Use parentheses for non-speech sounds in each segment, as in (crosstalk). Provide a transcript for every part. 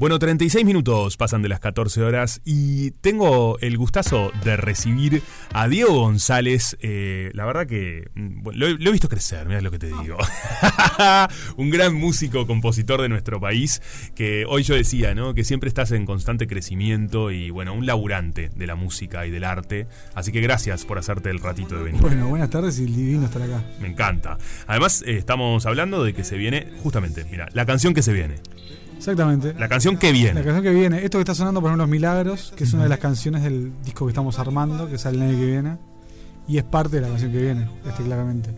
Bueno, 36 minutos pasan de las 14 horas y tengo el gustazo de recibir a Diego González. Eh, la verdad que mm, lo, he visto crecer, mira lo que te digo. (laughs) Un gran músico, compositor de nuestro país, que hoy yo decía, ¿no? Que siempre estás en constante crecimiento y, bueno, un laburante de la música y del arte. Así que gracias por hacerte el ratito de venir. Bueno, buenas tardes y divino estar acá. Me encanta. Además, eh, estamos hablando de que se viene, justamente, mira, la canción que se viene. Exactamente. La canción que viene. La canción que viene. Esto que está sonando, por ejemplo, Los Milagros, que es una de las canciones del disco que estamos armando, que sale el año que viene. Y es parte de la canción que viene, este, claramente.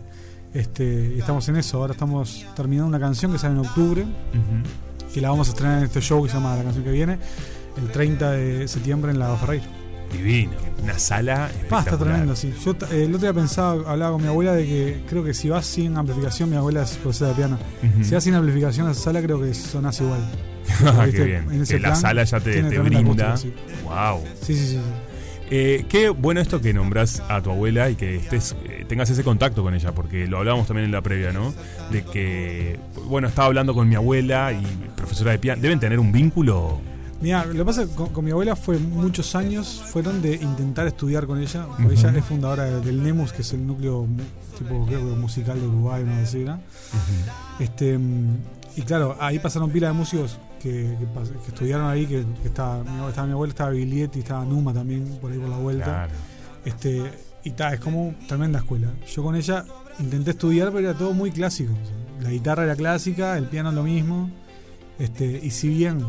Este, y estamos en eso. Ahora estamos terminando una canción que sale en octubre, que la vamos a estrenar en este show que se llama La canción que viene, el 30 de septiembre en la Ferreira. Divino, una sala Ah, está tremendo, sí. Yo eh, el otro día pensaba, hablaba con mi abuela de que creo que si vas sin amplificación, mi abuela es profesora de piano, si vas sin amplificación a esa sala creo que sonás igual. (laughs) Ah, qué bien. que la sala ya te, brinda. Wow. Sí, sí, sí. Eh, qué bueno esto que nombras a tu abuela y que estés, eh, tengas ese contacto con ella, porque lo hablábamos también en la previa, ¿no? De que, bueno, estaba hablando con mi abuela y profesora de piano. Deben tener un vínculo Mira, lo que pasa con, mi abuela fue muchos años fueron de intentar estudiar con ella, porque ella es fundadora del NEMUS, que es el núcleo tipo creo que musical de Uruguay, no sé Este y claro, ahí pasaron pila de músicos que, estudiaron ahí, que, estaba, mi, estaba, mi abuela, estaba Biglietti, estaba Numa también por ahí por la vuelta. Este, y ta, es como tremenda escuela. Yo con ella intenté estudiar, pero era todo muy clásico. La guitarra era clásica, el piano lo mismo. Este, y si bien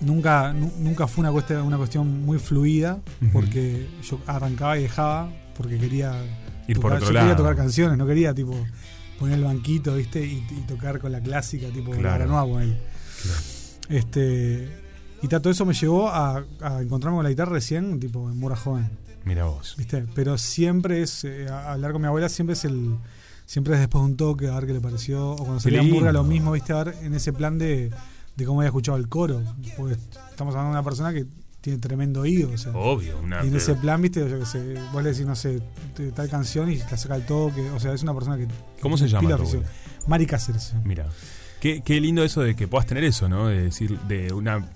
nunca, nunca fue una cuestión, una cuestión muy fluida, porque yo arrancaba y dejaba, porque quería ir tocar, por otro quería tocar canciones, no quería tipo poner el banquito, ¿viste? Y, tocar con la clásica, tipo claro. la con él. Este, y todo eso me llevó a, encontrarme con la guitarra recién, tipo en Joven. Mira vos. ¿Viste? Pero siempre es, eh, hablar con mi abuela siempre es el siempre es después de un toque, a ver qué le pareció. O cuando salía Murga lo mismo, ¿viste? A ver en ese plan de de cómo había escuchado el coro. Porque estamos hablando de una persona que tiene tremendo oído. Obvio, una, Y en ese plan, viste, yo que sé, vos le decís, no sé, tal canción y la saca el toque. O sea, es una persona que. ¿Cómo se llama? Mari Cáceres. Mira. Qué, qué lindo eso de que puedas tener eso, ¿no? De decir, de una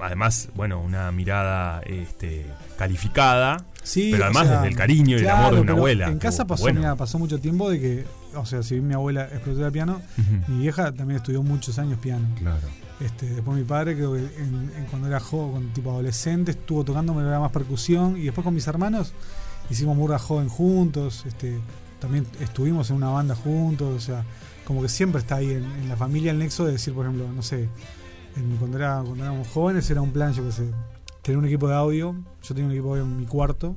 además, bueno, una mirada este, calificada, sí, pero además desde el cariño y el amor de una abuela. En casa pasó, pasó mucho tiempo de que, o sea, si bien mi abuela es profesora de piano, mi vieja también estudió muchos años piano. Claro. Este, después mi padre, creo que cuando era joven, tipo adolescente, estuvo tocando más percusión y después con mis hermanos hicimos murga joven juntos, este, también estuvimos en una banda juntos, o sea, como que siempre está ahí en, en la familia el nexo de decir, por ejemplo, no sé, cuando, era, cuando éramos jóvenes era un plan, yo qué sé, tener un equipo de audio. Yo tenía un equipo de audio en mi cuarto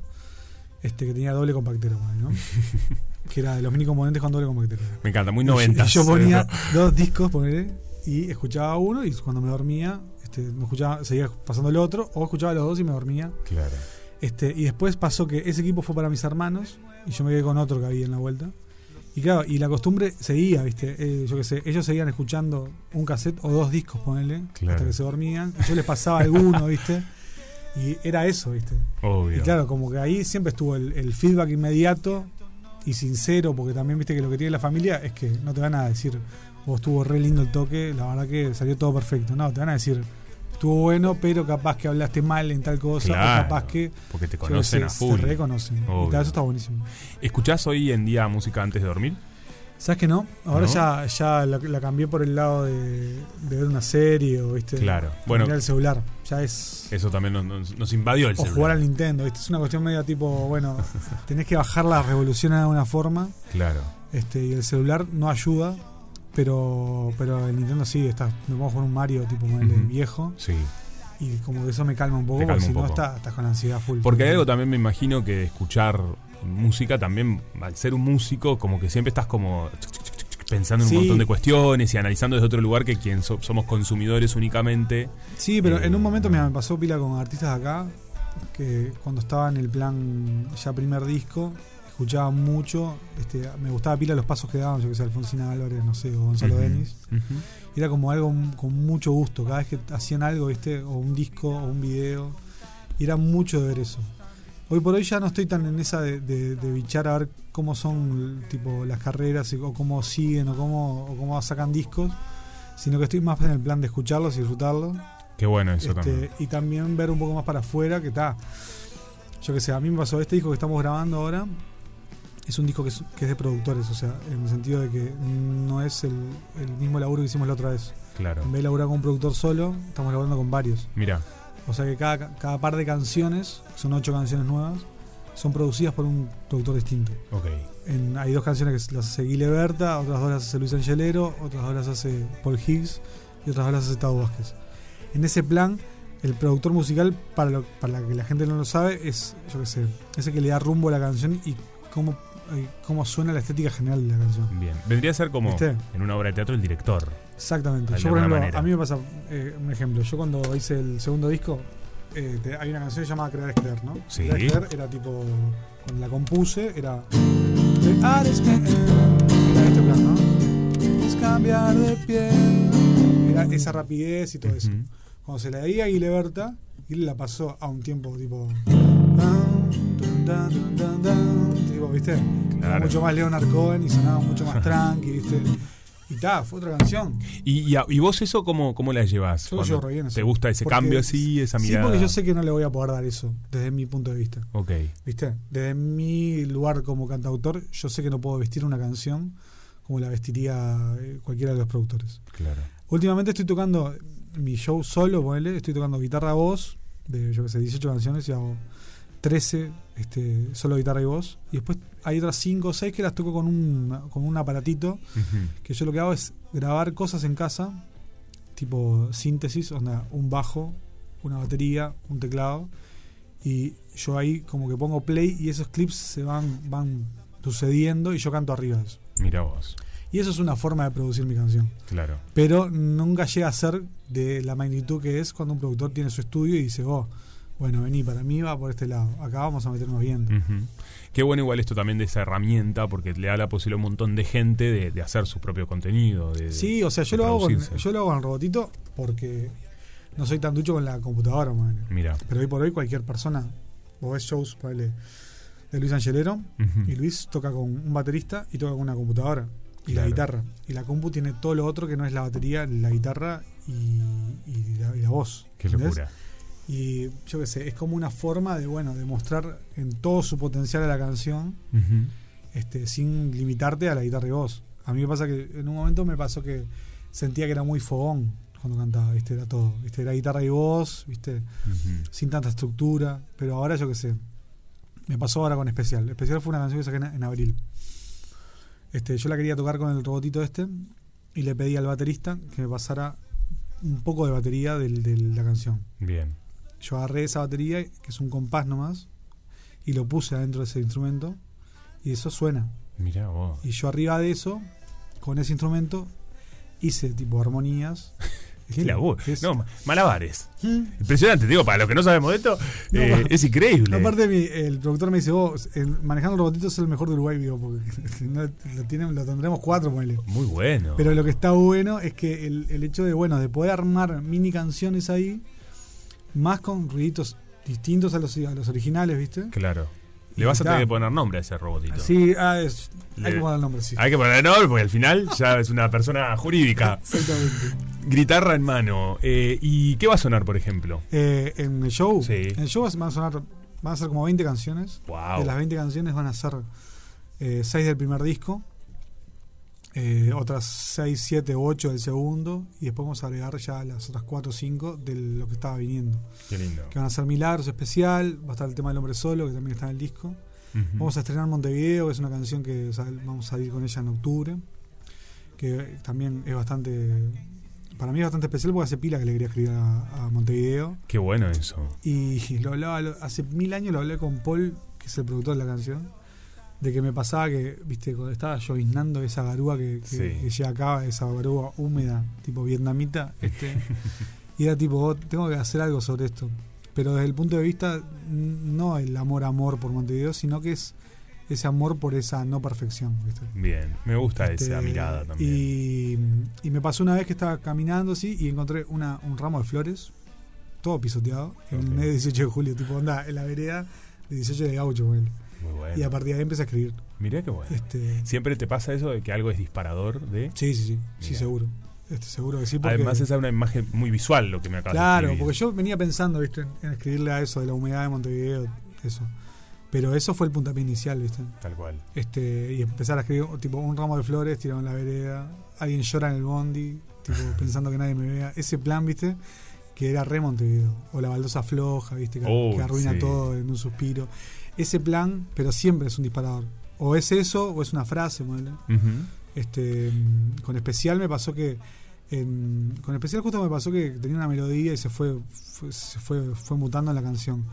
este que tenía doble compactero, ¿no? (laughs) que era de los mini componentes con doble compactero. Me encanta, muy 90. (laughs) yo ponía dos discos, poneré, y escuchaba uno y cuando me dormía, este, me escuchaba, seguía pasando el otro, o escuchaba los dos y me dormía. Claro. Este, y después pasó que ese equipo fue para mis hermanos y yo me quedé con otro que había en la vuelta. Y claro, y la costumbre seguía, ¿viste? Eh, yo qué sé, ellos seguían escuchando un cassette o dos discos, ponele, hasta que se dormían. Y yo les pasaba alguno, ¿viste? Y era eso, ¿viste? Obvio. Y claro, como que ahí siempre estuvo el, feedback inmediato y sincero, porque también, ¿viste? Que lo que tiene la familia es que no te van a decir, vos estuvo re lindo el toque, la verdad que salió todo perfecto. No, te van a decir, estuvo bueno, pero capaz que hablaste mal en tal cosa, o capaz que. Porque te conocen a. Te reconocen. Y eso está buenísimo. ¿Escuchás hoy en día música antes de dormir? ¿Sabes que no? Ahora ya, ya la, cambié por el lado de, ver una serie o, ¿viste? Claro. Bueno. Mirar el celular. Ya es. Eso también nos, invadió el celular. O jugar al Nintendo, ¿viste? Es una cuestión media tipo, bueno, (laughs) tenés que bajar la revolución de alguna forma. Claro. Este, y el celular no ayuda pero, pero el Nintendo sí, está, me pongo con un Mario tipo viejo. Sí. Y como que eso me calma un poco, porque si no estás con ansiedad full. Porque hay algo también me imagino que escuchar música también, al ser un músico, como que siempre estás como pensando en un montón de cuestiones y analizando desde otro lugar que quien somos consumidores únicamente. Sí, pero en un momento eh, me pasó pila con artistas acá, que cuando estaba en el plan ya primer disco, escuchaba mucho, este, me gustaba pila los pasos que daban, yo que sé, Alfonsina Álvarez, no sé, o Gonzalo Denis. Era como algo con mucho gusto, cada vez que hacían algo, ¿viste? o un disco, o un video, y era mucho de ver eso. Hoy por hoy ya no estoy tan en esa de, de, bichar a ver cómo son tipo las carreras o cómo siguen o cómo, o cómo sacan discos, sino que estoy más en el plan de escucharlos y disfrutarlos. Qué bueno eso Este, también. y también ver un poco más para afuera que está. Yo que sé, a mí me pasó este disco que estamos grabando ahora. Es un disco que es, que es de productores, o sea, en el sentido de que no es el, el mismo laburo que hicimos la otra vez. Claro. En vez de laburar con un productor solo, estamos laburando con varios. Mira, O sea que cada, cada par de canciones, son ocho canciones nuevas, son producidas por un productor distinto. ok. En- hay dos canciones que las hace Guile Berta, otras dos las hace Luis Angelero, otras dos las hace Paul Higgs y otras dos las hace Tao Vázquez. En ese plan, el productor musical, para, lo, para la que la gente no lo sabe, es, yo qué sé, ese que le da rumbo a la canción y cómo, y cómo suena la estética general de la canción. Bien. Vendría a ser como ¿Viste? en una obra de teatro el director. Exactamente. Yo, por ejemplo, manera. a mí me pasa, eh, un ejemplo, yo cuando hice el segundo disco, eh, te- hay una canción llamada Crear es Creer, ¿no? Sí. Crear es Creer era tipo, cuando la compuse, era... Crear es creer, era este plan, ¿no? Es cambiar de piel. Era esa rapidez y todo eso. Cuando se la di a Guile Berta, Guile la pasó a un tiempo tipo... dun, dun, dun, dun, dun, tipo, ¿viste? Era mucho más Leonard Cohen y sonaba mucho más (laughs) tranqui, ¿viste? Y ta, fue otra canción. ¿Y, y, a- y vos eso cómo, cómo la llevas? Yo llevo re bien. ¿Te gusta ese Porque- cambio así, esa Sí, mirada? porque yo sé que no le voy a poder dar eso, desde mi punto de vista. Ok, ¿Viste? Desde mi lugar como cantautor, yo sé que no puedo vestir una canción como la vestiría eh, cualquiera de los productores. claro. Últimamente estoy tocando mi show solo, ponele, estoy tocando guitarra voz, de yo que sé, 18 canciones y hago 13 este, solo guitarra y voz. Y después hay otras 5 o 6 que las toco con un, con un aparatito que yo lo que hago es grabar cosas en casa, tipo síntesis, onda, un bajo, una batería, un teclado, y yo ahí como que pongo play y esos clips se van, van sucediendo y yo canto arriba de eso. Mira vos, Y eso es una forma de producir mi canción. claro. Pero nunca llega a ser de la magnitud que es cuando un productor tiene su estudio y dice, oh, bueno, vení, para mí va por este lado, acá vamos a meternos bien. Ujú. Qué bueno igual esto también de esa herramienta, porque le da la posibilidad a un montón de gente de, de hacer su propio contenido. De, Sí, o sea, yo lo, hago con, yo lo hago el robotito porque no soy tan ducho con la computadora, man. Mira. Pero hoy por hoy cualquier persona, vos ves shows ponele, de Luis Angelero y Luis toca con un baterista y toca con una computadora y Claro. la guitarra. Y la compu tiene todo lo otro que no es la batería, la guitarra y, y la, y la voz. Qué ¿entendés? locura. Y yo qué sé, es como una forma de, bueno, de mostrar en todo su potencial a la canción este, sin limitarte a la guitarra y voz. A mí me pasa que en un momento me pasó que sentía que era muy fogón cuando cantaba, ¿viste? Era todo, ¿viste? Era guitarra y voz, ¿viste? Sin tanta estructura, pero ahora yo qué sé. Me pasó ahora con Especial. Especial fue una canción que saqué en, en abril. Este, yo la quería tocar con el robotito este y le pedí al baterista que me pasara un poco de batería del- de la canción. Bien. Yo agarré esa batería, que es un compás nomás, y lo puse adentro de ese instrumento y eso suena. Mira vos. Y yo arriba de eso, con ese instrumento, hice tipo armonías. (laughs) Qué laburo. es- No, ma- malabares. Mm. Impresionante, digo, para los que no sabemos de esto, No, eh, es increíble. Aparte, mi- el productor me dice: vos, el- manejando el robotito es el mejor de Uruguay, digo, porque (laughs) no- lo, tienen, lo tendremos cuatro, ponele. Muy bueno. Pero lo que está bueno es que el, el hecho de, bueno, de poder armar mini canciones ahí, más con ruiditos distintos a los, a los originales, ¿viste? Claro. Le vas a tener que poner nombre a ese robotito. Sí, ah, es, hay que poner el nombre, sí. Hay que poner nombre porque al final ya es una persona jurídica. (laughs) Exactamente. Guitarra en mano. Eh, ¿Y qué va a sonar, por ejemplo? Eh, en el show, Sí. en el show van a sonar, van a ser como 20 canciones. Wow. De las 20 canciones van a ser 6 del primer disco, eh, otras 6, 7, 8 del segundo, y después vamos a agregar ya las otras 4 o 5 de lo que estaba viniendo. Qué lindo. Que van a ser Milagros especial, va a estar el tema del hombre solo, que también está en el disco. Vamos a estrenar Montevideo, que es una canción que vamos a salir con ella en octubre, que también es bastante, para mí es bastante especial porque hace pila que le quería escribir a, a Montevideo. Qué bueno eso. Y lo hablaba, lo- hace mil años lo hablé con Paul, que es el productor de la canción, de que me pasaba que, viste, cuando estaba lloviznando esa garúa que, que, Sí. que llega acá, esa garúa húmeda, tipo vietnamita, este, (laughs) y era tipo, "Oh, tengo que hacer algo sobre esto. Pero desde el punto de vista, no el amor-amor por Montevideo, sino que es ese amor por esa no perfección, ¿viste? Bien. Me gusta Este, esa mirada también. Y, y me pasó una vez que estaba caminando así y encontré una, un ramo de flores, todo pisoteado, en el mes de 18 de julio, tipo onda, en la vereda de 18 de gaucho, ponele. Bueno. Y a partir de ahí empecé a escribir. Mirá qué bueno. Este, ¿Siempre te pasa eso de que algo es disparador de...? sí, sí, sí, sí, seguro. Este, seguro que sí. Porque, Además, esa es una imagen muy visual lo que me acaba Claro, de porque yo venía pensando ¿viste? En, escribirle a eso de la humedad de Montevideo, eso. Pero eso fue el puntapié inicial, ¿viste? Tal cual. Este, y empezar a escribir tipo un ramo de flores tirado en la vereda, alguien llora en el bondi, tipo (laughs) pensando que nadie me vea. Ese plan, ¿viste? Que era re Montevideo. O la baldosa floja, ¿viste? Que, arruina todo en un suspiro. Ese plan, pero siempre es un disparador. O es eso, o es una frase, ¿vale? Este, con especial me pasó que con especial justo me pasó que tenía una melodía y se fue, se fue, fue mutando en la canción.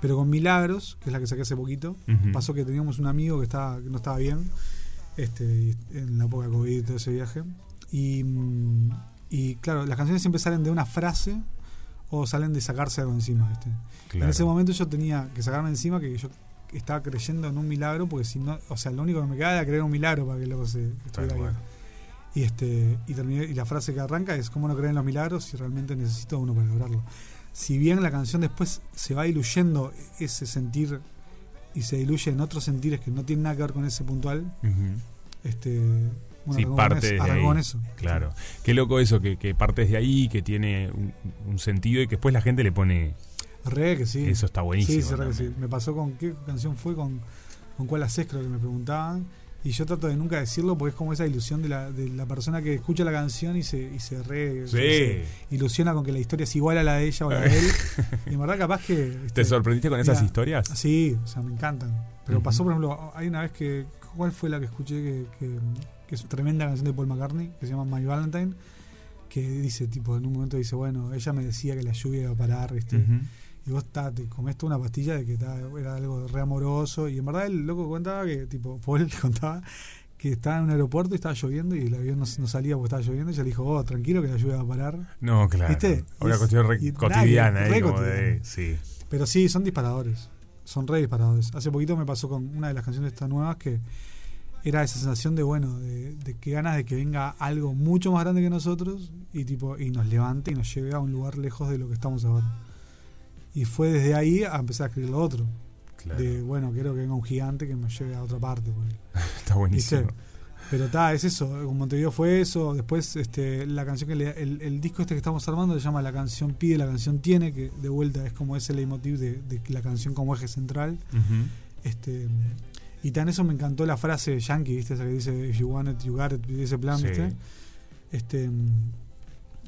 Pero con Milagros, que es la que saqué hace poquito, pasó que teníamos un amigo que estaba, que no estaba bien, este, en la época COVID y todo ese viaje. Y, y claro, las canciones siempre salen de una frase o salen de sacarse algo encima. En ese momento yo tenía que sacarme encima que yo estaba creyendo en un milagro, porque si no, o sea, lo único que me quedaba era creer un milagro para que luego se estuviera bien. Y este y terminé, y la frase que arranca es cómo no creer en los milagros si realmente necesito uno para lograrlo. Si bien la canción después se va diluyendo ese sentir y se diluye en otros sentires que no tienen nada que ver con ese puntual, este bueno, sí, parte de eso. Claro. Qué loco eso, que, que partes de ahí, que tiene un, sentido y que después la gente le pone Re que sí. Eso está buenísimo. Sí, re que sí. Me pasó con qué canción fue, con, con cuál haces, creo que me preguntaban. Y yo trato de nunca decirlo porque es como esa ilusión de la, de la persona que escucha la canción y se, y se re ilusiona con que la historia es igual a la de ella o la de él. (laughs) y en verdad, capaz que. ¿Te sorprendiste con esas historias? Sí, o sea, me encantan. Pero pasó, por ejemplo, hay una vez que. ¿Cuál fue la que escuché que, que, es una tremenda canción de Paul McCartney que se llama My Valentine? Que dice, tipo, en un momento dice, bueno, ella me decía que la lluvia iba a parar, ¿viste? y vos ta, te comiste una pastilla de que era algo re amoroso y en verdad el loco contaba que tipo Paul (laughs) contaba que estaba en un aeropuerto y estaba lloviendo y el avión no, salía porque estaba lloviendo y ella le dijo oh tranquilo que la lluvia va a parar no claro ¿Viste? una cuestión cotidiana, ¿eh? sí pero sí son disparadores son re disparadores hace poquito me pasó con una de las canciones estas nuevas que era esa sensación de bueno de, de que ganas de que venga algo mucho más grande que nosotros y tipo y nos levante y nos lleve a un lugar lejos de lo que estamos ahora y fue desde ahí a empezar a escribir lo otro. De, bueno, quiero que venga un gigante que me lleve a otra parte. Pues. (laughs) está buenísimo. Pero está, es eso. Con Montevideo fue eso. Después, este, la canción que el, disco este que estamos armando se llama La canción pide, la canción tiene, que de vuelta es como ese leitmotiv de, de la canción como eje central. este Y tan eso me encantó la frase yankee, ¿viste? Esa que dice, if you want it, you got it, ese plan, ¿viste? Este,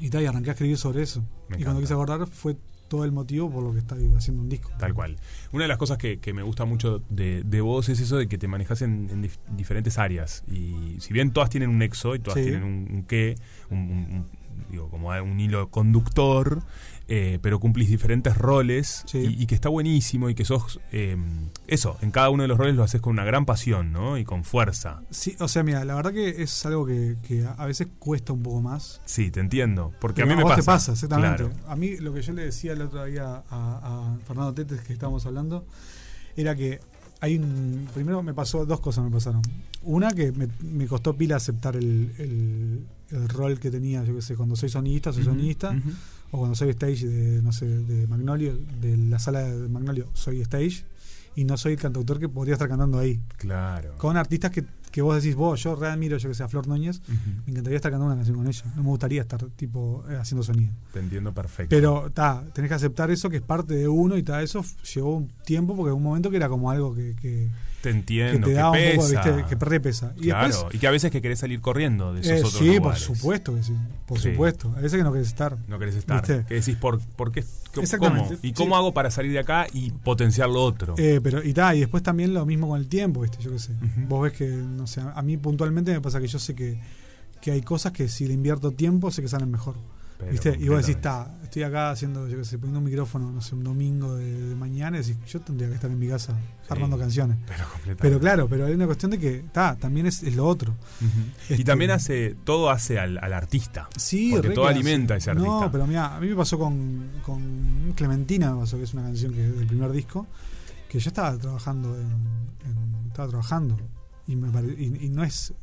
y tal, y arranqué a escribir sobre eso. y cuando quise acordar fue todo el motivo por lo que está haciendo un disco. Tal cual. Una de las cosas que, me gusta mucho de, vos es eso de que te manejas en, diferentes áreas. Y si bien todas tienen un nexo y todas tienen un, qué, un, digo, como un hilo conductor, eh, pero cumplís diferentes roles y, que está buenísimo y que sos em, eso, en cada uno de los roles lo haces con una gran pasión, ¿no? Y con fuerza. Sí, o sea, mira, la verdad que es algo que, a veces cuesta un poco más. Sí, te entiendo, porque a mí me pasa. te pasa, exactamente. A mí lo que yo le decía el otro día a, Fernando Tetes que estábamos hablando era que hay un. Primero me pasó, dos cosas me pasaron. Una que me, costó pila aceptar el, el, rol que tenía, yo qué sé, cuando soy sonista, soy sonista o cuando soy stage de, no sé, de Magnolio, de la sala de Magnolio, soy stage y no soy el cantautor que podría estar cantando ahí. Claro. Con artistas que, que vos decís, vos, yo re admiro, yo que sea Flor Núñez, me encantaría estar cantando una canción con ella. No me gustaría estar tipo eh, haciendo sonido. Te entiendo perfecto. Pero ta, tenés que aceptar eso que es parte de uno y ta, eso llevó un tiempo porque en un momento que era como algo que, que te entiendo, que, te da un poco, ¿viste? que repesa. Y claro, y que a veces que querés salir corriendo de esos eh, otros sí, por supuesto que sí, por supuesto. A veces que no querés estar. No querés estar. Que decís, ¿por, por qué? ¿Cómo? ¿Y cómo hago para salir de acá y potenciar lo otro? Eh, pero, y, ta, y después también lo mismo con el tiempo, ¿viste? Yo qué sé. Vos ves que, no sé, a mí puntualmente me pasa que yo sé que, que hay cosas que si le invierto tiempo sé que salen mejor. ¿Viste? Y vos decís, está, estoy acá haciendo, yo qué sé, poniendo un micrófono, no sé, un domingo de, mañana, y decís, yo tendría que estar en mi casa armando canciones. Pero, claro, pero hay una cuestión de que, está, también es, lo otro. y este, también hace, todo hace al, artista. Sí, porque todo alimenta a ese artista. No, pero mira, a mí me pasó con, con Clementina, me pasó que es una canción que del primer disco, que yo estaba trabajando en, estaba trabajando y, me y no es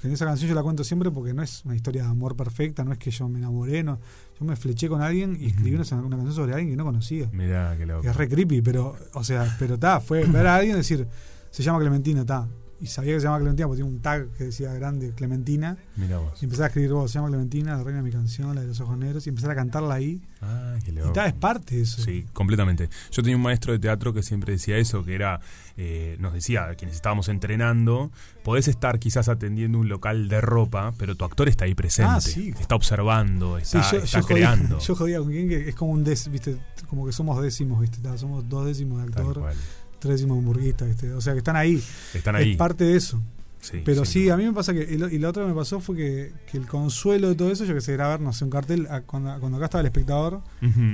que en esa canción yo la cuento siempre porque no es una historia de amor perfecta, no es que yo me enamoré, no, yo me fleché con alguien y escribí una, canción sobre alguien que no conocía. Mirá, qué loco. es re creepy, pero, o sea, pero está, fue ver a alguien decir, se llama Clementina, está. Y sabía que se llamaba Clementina porque tenía un tag que decía grande Clementina. Mira vos. Y empecé a escribir vos, se llama Clementina, la reina de mi canción, la de los ojos negros, y empecé a cantarla ahí. Ah, qué Y loco. tal, es parte de eso. Sí, completamente. Yo tenía un maestro de teatro que siempre decía eso, que era, eh, nos decía, a quienes estábamos entrenando, podés estar quizás atendiendo un local de ropa, pero tu actor está ahí presente, Ah, sí. está observando, Sí, está, yo, está yo jodía, creando. (laughs) yo jodía con quien que es como un des, viste, como que somos décimos, viste, somos dos décimos de Tal actor, cual. Tres décimos de hamburguista, viste, o sea que están ahí, Están ahí. es parte de eso. Sí, Pero sí, duda. a mí me pasa que, y lo, y lo otro que me pasó fue que, que el consuelo de todo eso, yo que sé, era ver, no sé, un cartel, a- cuando, cuando acá estaba el espectador,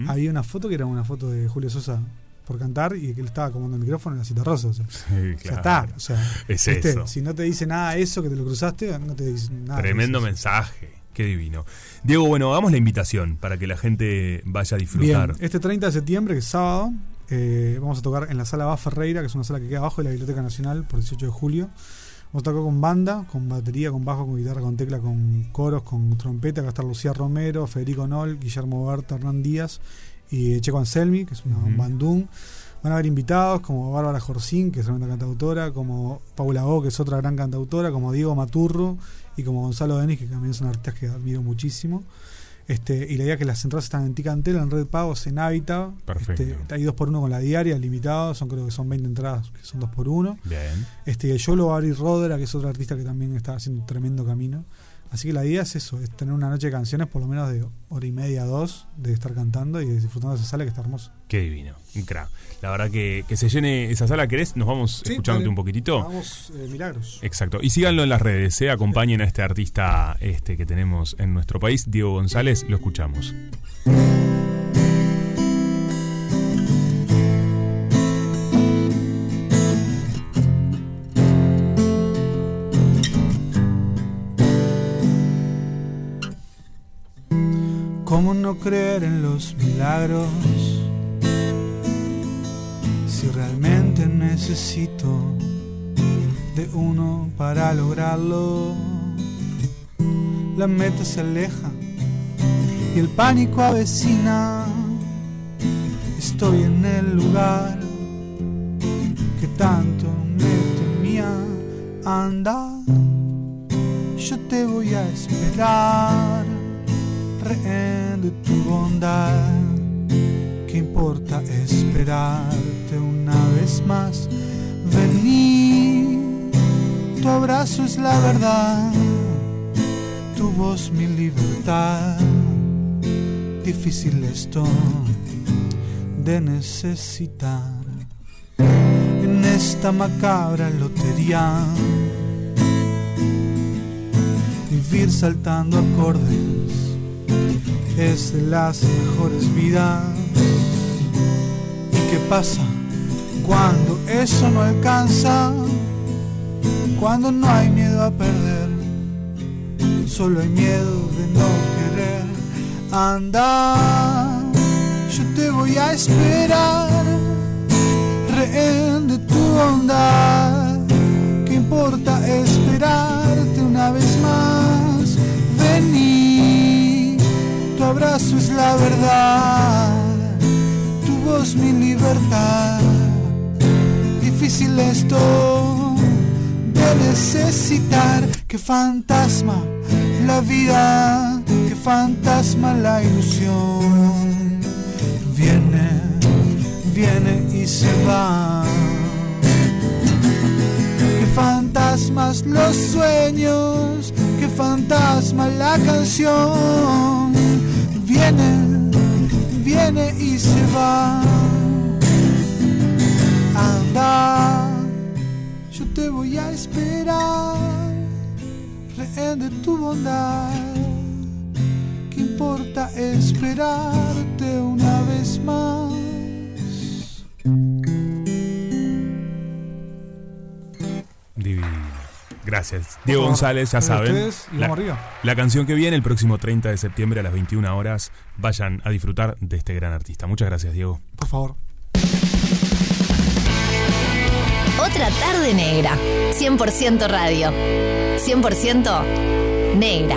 había una foto que era una foto de Julio Sosa por cantar y que él estaba comando el micrófono en la cita rosa, o sea, Sí, ya claro. está, o sea, Es viste, eso. si no te dice nada eso que te lo cruzaste, no te dice nada. Tremendo mensaje. Qué divino. Diego, bueno, hagamos la invitación para que la gente vaya a disfrutar. Bien, este 30 de septiembre, que es sábado, eh, vamos a tocar en la sala Bá Ferreira, que es una sala que queda abajo de la Biblioteca Nacional, por 18 de julio. Vamos a tocar con banda, con batería, con bajo, con guitarra, con tecla, con coros, con trompeta. Acá está Lucía Romero, Federico Nol, Guillermo Berta, Hernán Díaz y Checo Anselmi, que es una bandún. Van a haber invitados como Bárbara Jorcín, que es una cantautora, como Paula O, que es otra gran cantautora, como Diego Maturro y como Gonzalo Denis, que también son artistas que admiro muchísimo. Este, y la idea es que las entradas están en Ticantel, en Red Pagos, en Hábitat. Perfecto. Este, hay dos por uno con la diaria, limitado, son creo que son 20 entradas, que son dos por uno. Bien. Este, yo lo va a abrir Rodera, que es otro artista que también está haciendo un tremendo camino. Así que la idea es eso, es tener una noche de canciones por lo menos de hora y media, dos, de estar cantando y disfrutando de esa sala que está hermosa. Qué divino. Un crack. La verdad que, que se llene esa sala. ¿Querés? Nos vamos Sí, escuchándote un poquitito. Vamos, eh, milagros. Exacto. Y síganlo en las redes, ¿eh? acompañen a este artista este que tenemos en nuestro país, Diego González, lo escuchamos. Milagros? Si realmente necesito de uno para lograrlo. La meta se aleja y el pánico avecina. Estoy en el lugar que tanto me temía. Anda, yo te voy a esperar rehén de tu bondad. ¿Qué importa esperarte una vez más? Vení, tu abrazo es la verdad, tu voz mi libertad. Difícil esto de necesitar en esta macabra lotería. Vivir saltando acordes es de las mejores vidas. ¿Y qué pasa cuando eso no alcanza? Cuando no hay miedo a perder, solo hay miedo de no querer. Anda, yo te voy a esperar, rehén de tu bondad. ¿Qué importa esperarte abrazo es la verdad, tu voz mi libertad. Difícil esto de necesitar, que fantasma la vida, que fantasma la ilusión. Viene, viene y se va. Que fantasmas los sueños, que fantasma la canción. Viene, viene y se va. Anda, yo te voy a esperar, rehén tu bondad. ¿Qué importa esperarte una Gracias. Diego favor, González, ya saben. ustedes, y la, canción que viene el próximo 30 de septiembre a las 21 horas. Vayan a disfrutar de este gran artista. Muchas gracias, Diego. Por favor. Otra tarde negra. 100% radio. 100% negra.